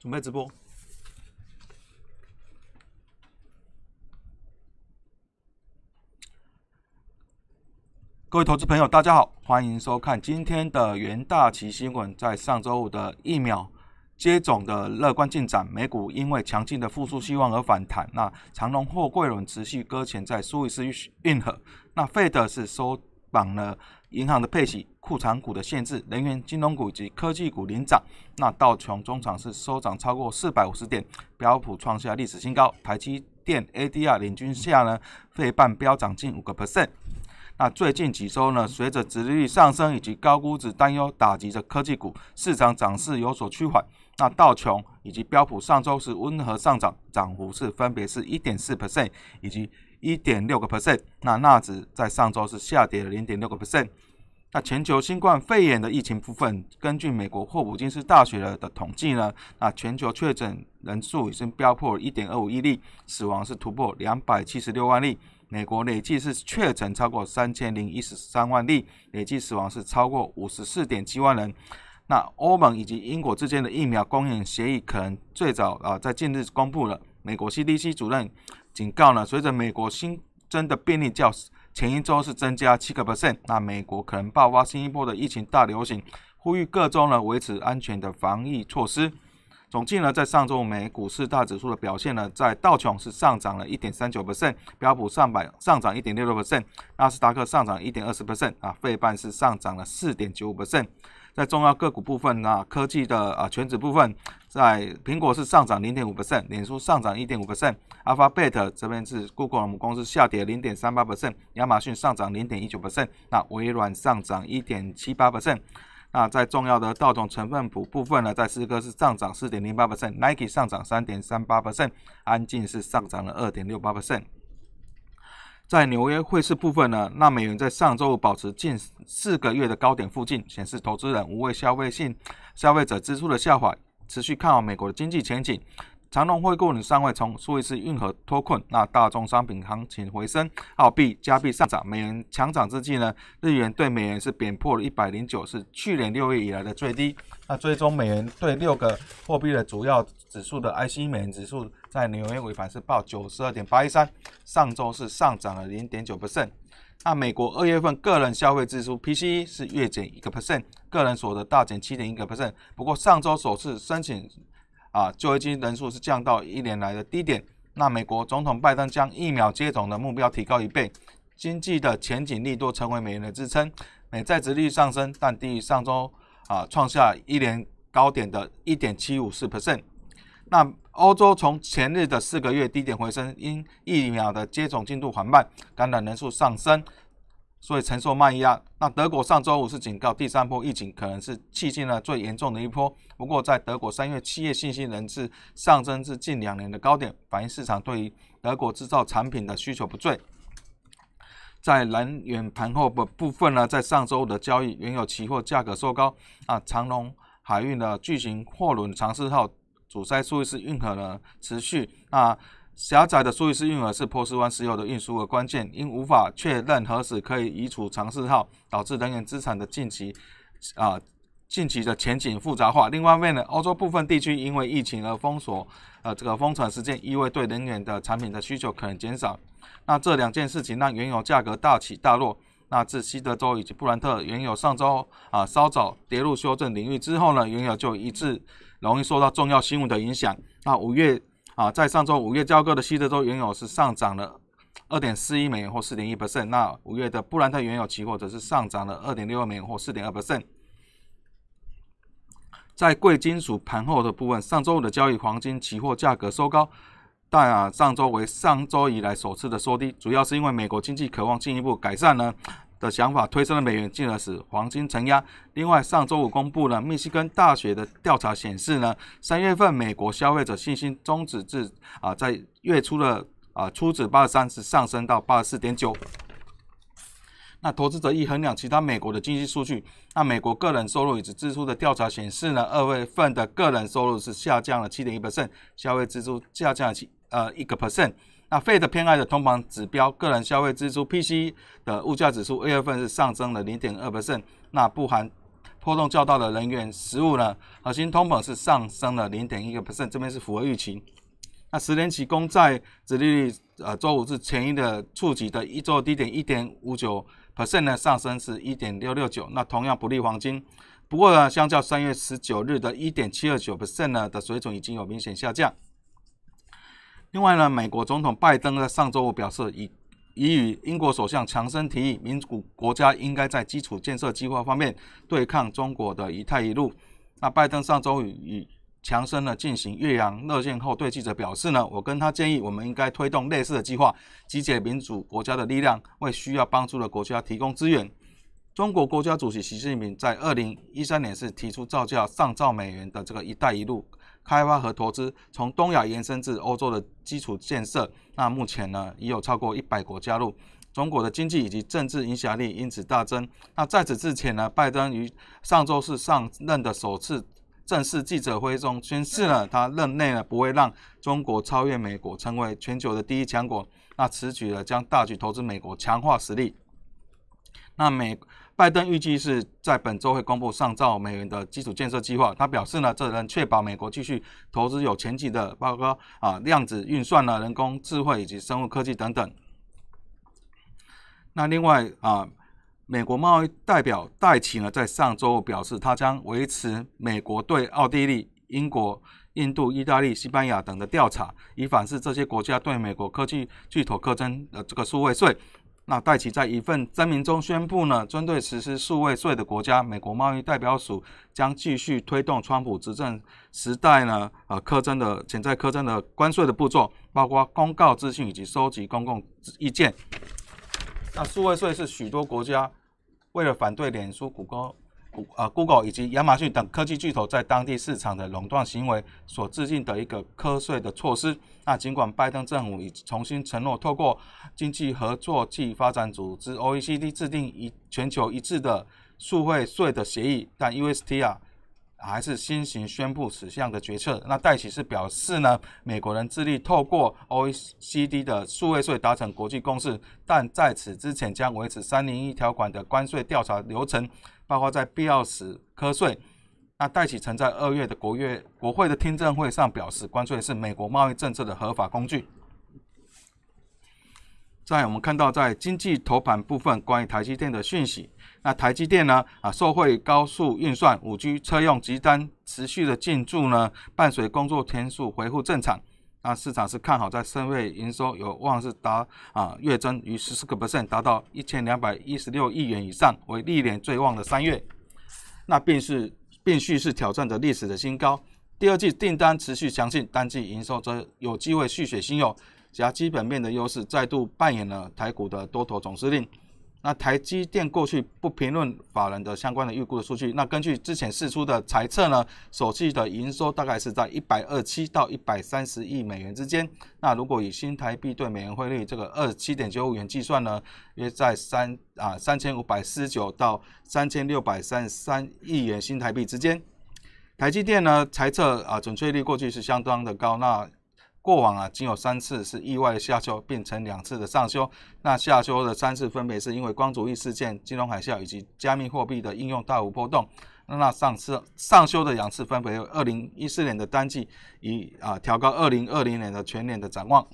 准备直播。各位投资朋友，大家好，欢迎收看今天的元大旗新闻。在上周五的疫苗接种的乐观进展，美股因为强劲的复苏希望而反弹。那长隆货柜轮持续搁浅在苏伊士运河。那费德是收绑了银行的配息、库藏股的限制，能源、金融股以及科技股领涨。那道琼中场是收涨超过四百五十点，标普创下历史新高。台积电 ADR 领军下呢，费半飙涨近五个 percent。那最近几周呢，随着殖利率上升以及高估值担忧打击着科技股，市场涨势有所趋缓。那道琼以及标普上周是温和上涨，涨幅是分别是一点四 percent 以及一点六个 percent。那纳指在上周是下跌了零点六个 percent。那全球新冠肺炎的疫情部分，根据美国霍普金斯大学的的统计呢，那全球确诊人数已经飙破一点二五亿例，死亡是突破两百七十六万例。美国累计是确诊超过三千零一十三万例，累计死亡是超过五十四点七万人。那欧盟以及英国之间的疫苗供应协议可能最早啊在近日公布了。美国 CDC 主任警告呢，随着美国新增的病例较前一周是增加七个 percent，那美国可能爆发新一波的疫情大流行，呼吁各州呢维持安全的防疫措施。总计呢，在上周美股四大指数的表现呢，在道琼是上涨了一点三九 percent，标普上百上涨一点六六 percent，纳斯达克上涨一点二十 percent，啊，费半是上涨了四点九五 percent。在重要个股部分呢，科技的啊全指部分，在苹果是上涨零点五 percent，脸书上涨一点五 percent，Alphabet 这边是 Google 母公司下跌零点三八 percent，亚马逊上涨零点一九 percent，那微软上涨一点七八 percent。那在重要的道琼成分股部分呢，在四哥是上涨四点零八 percent，Nike 上涨三点三八 percent，安进是上涨了二点六八 percent。在纽约汇市部分呢，那美元在上周五保持近四个月的高点附近，显示投资人无畏消费性消费者支出的下滑，持续看好美国的经济前景。长隆汇购呢尚未从苏伊士运河脱困，那大宗商品行情回升，澳币、加币上涨，美元强涨之际呢，日元对美元是贬破了一百零九，是去年六月以来的最低。那最终美元对六个货币的主要指数的 IC 美元指数在纽约尾盘是报九十二点八一三，上周是上涨了零点九 percent。那美国二月份个人消费支出 PCE 是月减一个 percent，个人所得大减七点一个 percent。不过上周首次申请。啊，就业金人数是降到一年来的低点。那美国总统拜登将疫苗接种的目标提高一倍，经济的前景力度成为美元的支撑。美债值率上升，但低于上周啊创下一年高点的一点七五四 percent。那欧洲从前日的四个月低点回升，因疫苗的接种进度缓慢，感染人数上升。所以承受慢压。那德国上周五是警告，第三波疫情可能是迄今呢最严重的一波。不过，在德国三月企业信心人次上升至近两年的高点，反映市场对于德国制造产品的需求不坠。在能源盘后部部分呢，在上周的交易，原油期货价格收高。啊，长隆海运的巨型货轮长势号阻塞苏伊士运河呢持续。那狭窄的苏伊士运河是波斯湾石油的运输的关键，因无法确认何时可以移除尝试号，导致能源资产的近期啊近期的前景复杂化。另外一面呢，欧洲部分地区因为疫情而封锁，呃，这个封城事件意味对能源的产品的需求可能减少。那这两件事情让原油价格大起大落。那自西德州以及布兰特原油上周啊稍早跌入修正领域之后呢，原油就一致容易受到重要新闻的影响。那五月。啊，在上周五月交割的西德州原油是上涨了二点四一美元或四点一 percent，那五月的布兰特原油期货则是上涨了二点六二美元或四点二 percent。在贵金属盘后的部分，上周五的交易黄金期货价格收高，但啊上周为上周以来首次的收低，主要是因为美国经济渴望进一步改善呢。的想法推升了美元，进而使黄金承压。另外，上周五公布了密西根大学的调查显示呢，三月份美国消费者信心终止至啊，在月初的啊初值八十三，是上升到八十四点九。那投资者一衡量其他美国的经济数据，那美国个人收入以及支出的调查显示呢，二月份的个人收入是下降了七点一 percent，消费支出下降了七呃一个 percent。那 Fed 偏爱的通膨指标个人消费支出 PC 的物价指数二月份是上升了零点二 percent，那不含波动较大的能源、食物呢，核心通膨是上升了零点一个 percent，这边是符合预期。那十年期公债殖利率，呃，周五是前一的触及的一周低点一点五九 percent 呢，上升是一点六六九，那同样不利黄金。不过呢，相较三月十九日的一点七二九 percent 呢的水准，已经有明显下降。另外呢，美国总统拜登在上周五表示，已已与英国首相强生提议，民主国家应该在基础建设计划方面对抗中国的一带一路。那拜登上周与与强生呢进行岳阳热线后，对记者表示呢，我跟他建议，我们应该推动类似的计划，集结民主国家的力量，为需要帮助的国家提供资源。中国国家主席习近平在二零一三年是提出造价上兆美元的这个“一带一路”开发和投资，从东亚延伸至欧洲的基础建设。那目前呢，已有超过一百国加入。中国的经济以及政治影响力因此大增。那在此之前呢，拜登于上周是上任的首次。正式记者会中宣示了，他任内呢不会让中国超越美国，成为全球的第一强国。那此举呢将大举投资美国，强化实力。那美拜登预计是在本周会公布上兆美元的基础建设计划。他表示呢，这能确保美国继续投资有前景的，包括啊量子运算呢、人工智慧以及生物科技等等。那另外啊。美国贸易代表戴奇呢，在上周表示，他将维持美国对奥地利、英国、印度、意大利、西班牙等的调查，以反思这些国家对美国科技巨头课征的这个数位税。那戴奇在一份声明中宣布呢，针对实施数位税的国家，美国贸易代表署将继续推动川普执政时代呢，呃，苛征的潜在苛征的关税的步骤，包括公告资讯以及收集公共意见。那数位税是许多国家。为了反对脸书、谷歌、啊 Google 以及亚马逊等科技巨头在当地市场的垄断行为所制定的一个科税的措施。那尽管拜登政府已重新承诺，透过经济合作暨发展组织 OECD 制定一全球一致的数位税的协议，但 UST 啊。还是先行宣布此项的决策。那戴奇是表示呢，美国人致力透过 OECD 的数位税达成国际共识，但在此之前将维持三零一条款的关税调查流程，包括在必要时科税。那戴奇曾在二月的国月国会的听证会上表示，关税是美国贸易政策的合法工具。在我们看到在经济头版部分关于台积电的讯息。那台积电呢？啊，受惠高速运算、五 G 车用急单持续的进驻呢，伴随工作天数恢复正常，那市场是看好在三月营收有望是达啊月增逾十四个 percent，达到一千两百一十六亿元以上，为历年最旺的三月。那便是必须是挑战着历史的新高。第二季订单持续强劲，单季营收则有机会续写新高，加基本面的优势再度扮演了台股的多头总司令。那台积电过去不评论法人的相关的预估的数据。那根据之前释出的猜测呢，首季的营收大概是在一百二七到一百三十亿美元之间。那如果以新台币对美元汇率这个二十七点九五元计算呢，约在三啊三千五百四十九到三千六百三十三亿元新台币之间。台积电呢，猜测啊准确率过去是相当的高。那过往啊，仅有三次是意外的下修，变成两次的上修。那下修的三次分别是因为光主义事件、金融海啸以及加密货币的应用大幅波动。那上次上修的两次分别为二零一四年的单季，以啊调高二零二零年的全年的展望。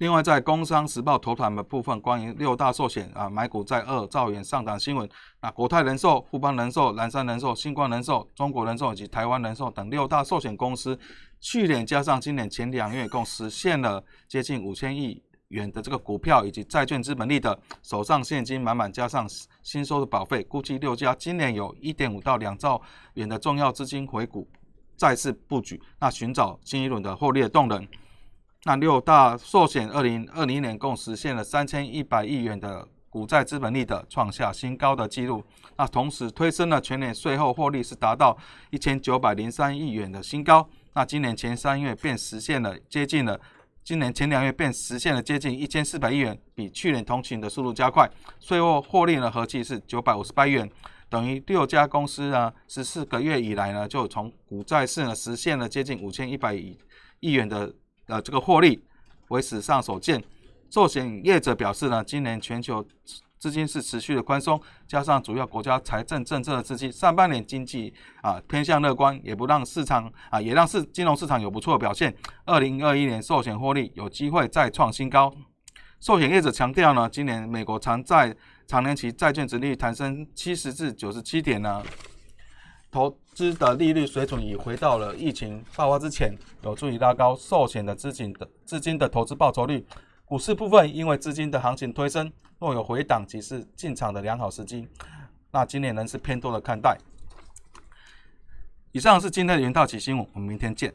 另外，在《工商时报》头版的部分，关于六大寿险啊买股在二兆元上涨新闻，那国泰人寿、富邦人寿、南山人寿、星光人寿、中国人寿以及台湾人寿等六大寿险公司，去年加上今年前两月，共实现了接近五千亿元的这个股票以及债券资本利的手上现金满满，加上新收的保费，估计六家今年有一点五到两兆元的重要资金回股，再次布局，那寻找新一轮的获利的动能。那六大寿险二零二零年共实现了三千一百亿元的股债资本利的创下新高的纪录，那同时推升了全年税后获利是达到一千九百零三亿元的新高。那今年前三月便实现了接近了，今年前两月便实现了接近一千四百亿元，比去年同期的速度加快。税后获利呢合计是九百五十八亿元，等于六家公司呢十四个月以来呢就从股债市呢实现了接近五千一百亿亿元的。呃，这个获利为史上首见。寿险业者表示呢，今年全球资金是持续的宽松，加上主要国家财政政策的刺激，上半年经济啊偏向乐观，也不让市场啊也让市金融市场有不错的表现。二零二一年寿险获利有机会再创新高。寿险业者强调呢，今年美国长债长年期债券值率弹升七十至九十七点呢，投资的利率水准已回到了疫情爆发之前，有助于拉高寿险的资金的资金的投资报酬率。股市部分因为资金的行情推升。若有回档即是进场的良好时机，那今年仍是偏多的看待。以上是今天的元道奇新闻，我们明天见。